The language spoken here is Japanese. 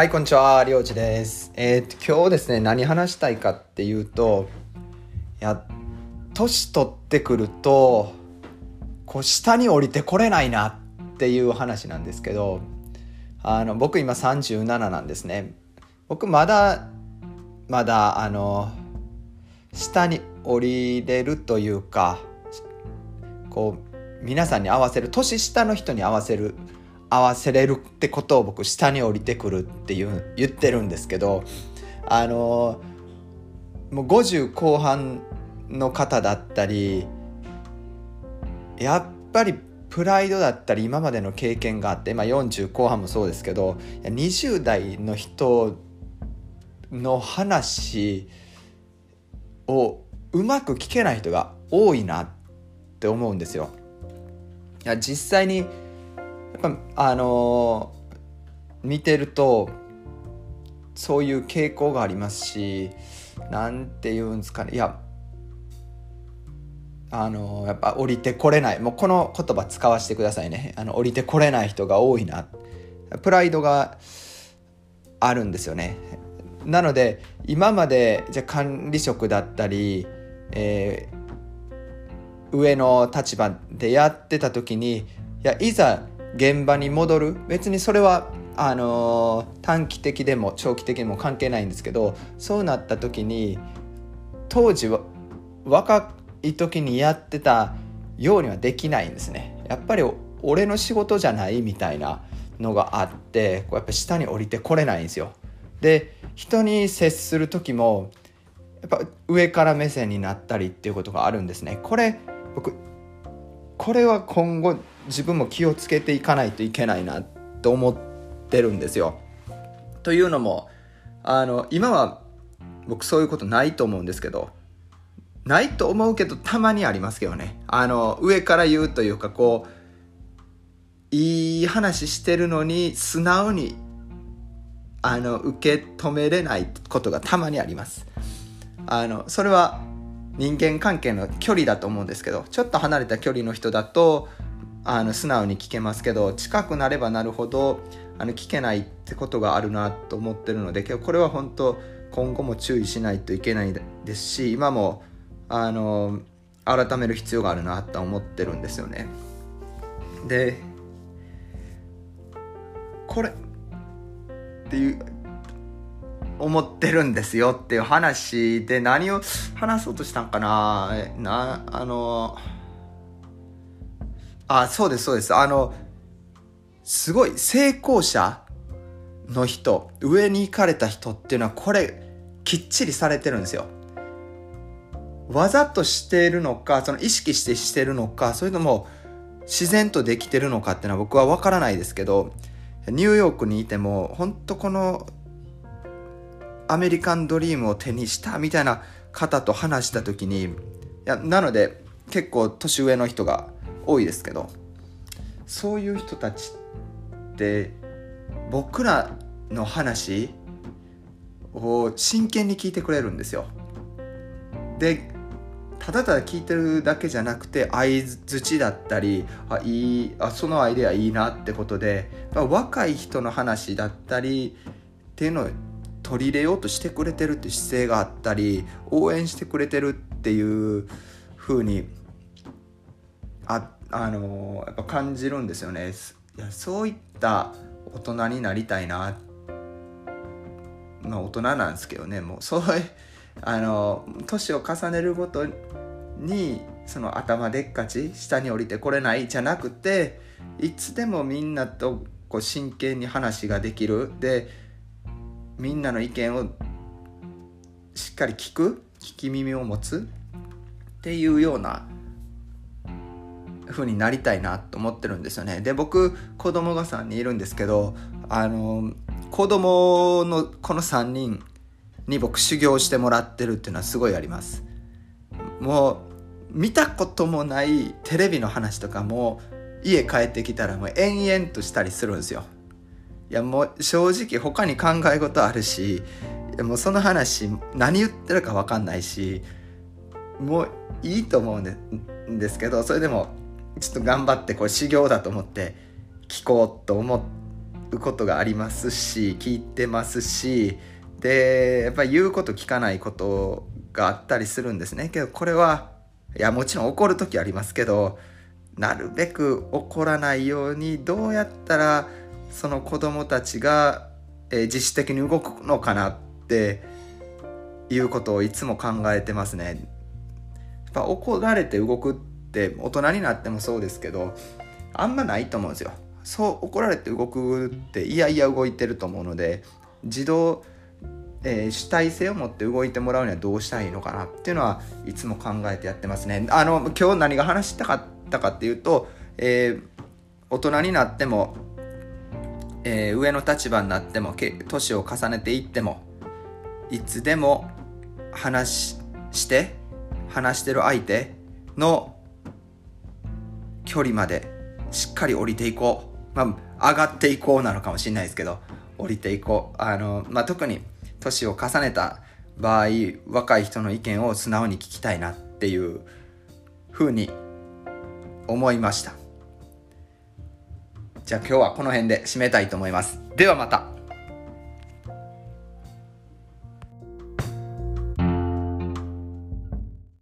はい、こんにちは。りょうちです。えーと、今日ですね、何話したいかっていうと、いや、年取ってくると、こう、下に降りてこれないなっていう話なんですけど、あの、僕今37なんですね。僕まだ、まだ、あの、下に降りれるというか、こう、皆さんに合わせる、年下の人に合わせる、合わせれるってことを僕下に降りてくるっていう言ってるんですけどあのもう50後半の方だったりやっぱりプライドだったり今までの経験があって、まあ、40後半もそうですけど20代の人の話をうまく聞けない人が多いなって思うんですよ。いや実際にぱあのー、見てるとそういう傾向がありますしなんて言うんですかね。いやあの、やっぱ降りてこれない。もうこの言葉使わせてくださいね。あの降りてこれない人が多いな。プライドがあるんですよね。なので今までじゃ管理職だったり、えー、上の立場でやってた時にいやいざ現場に戻る。別にそれはあのー、短期的でも長期的にも関係ないんですけどそうなった時に当時は若い時にやってたようにはできないんですね。やっぱり俺の仕事じゃないみたいなのがあってこうやっぱ下に降りてこれないんですよ。で人に接する時もやっぱ上から目線になったりっていうことがあるんですね。これ僕これは今後自分も気をつけていかないといけないなと思ってるんですよ。というのもあの今は僕そういうことないと思うんですけどないと思うけどたまにありますけどねあの上から言うというかこういい話してるのに素直にあの受け止めれないことがたまにあります。あのそれは人間関係の距離だと思うんですけどちょっと離れた距離の人だとあの素直に聞けますけど近くなればなるほどあの聞けないってことがあるなと思ってるので今日これは本当今後も注意しないといけないですし今もあの改める必要があるなと思ってるんですよね。でこれっていう思ってるんですよっていう話で何を話そうとしたんかななあのあそうですそうです。あのすごい成功者の人上に行かれた人っていうのはこれきっちりされてるんですよ。わざとしてるのかその意識してしてるのかそれとも自然とできてるのかっていうのは僕は分からないですけどニューヨークにいても本当このアメリカンドリームを手にしたみたいな方と話した時にいやなので結構年上の人が多いですけどそういう人たちって僕らの話を真剣に聞いてくれるんですよ。でただただ聞いてるだけじゃなくて相づちだったりあいいあそのアイデアいいなってことで若い人の話だったりっていうのを取り入れようとしてくれてるって姿勢があったり応援してくれてるっていう風にあってあのやっぱ感じるんですよね。いやそういった大人になりたいなまあ大人なんですけどね。もうそう あの年を重ねるごとにその頭でっかち下に降りてこれないじゃなくていつでもみんなとこう真剣に話ができる。でみんなの意見をしっかり聞く。聞き耳を持つ。っていうような風になりたいなと思ってるんですよね。で僕子供が3人いるんですけどあの子供のこの3人に僕修行してもらってるっていうのはすごいあります。もう見たこともないテレビの話とかも家帰ってきたらもう延々としたりするんですよ。いやもう正直他に考え事あるしもうその話何言ってるか分かんないしもういいと思うんですけどそれでもちょっと頑張ってこれ修行だと思って聞こうと思うことがありますし聞いてますしでやっぱり言うこと聞かないことがあったりするんですねけどこれはいやもちろん怒る時ありますけどなるべく怒らないようにどうやったらその子供たちが、えー、自主的に動くのかなっていうことをいつも考えてますね。やっぱ怒られて動くって大人になってもそうですけどあんまないと思うんですよ。そう怒られて動くっていやいや動いてると思うので自動、えー、主体性を持って動いてもらうにはどうしたらいいのかなっていうのはいつも考えてやってますね。あの今日何が話したかったかっていうと、えー、大人になっても、えー、上の立場になっても年を重ねていってもいつでも話して話してる相手の距離までしっかり降りていこう、まあ、上がっていこうなのかもしれないですけど降りていこう。あの、まあ、特に年を重ねた場合若い人の意見を素直に聞きたいなっていうふうに思いました。じゃあ今日はこの辺で締めたいと思います。ではまた。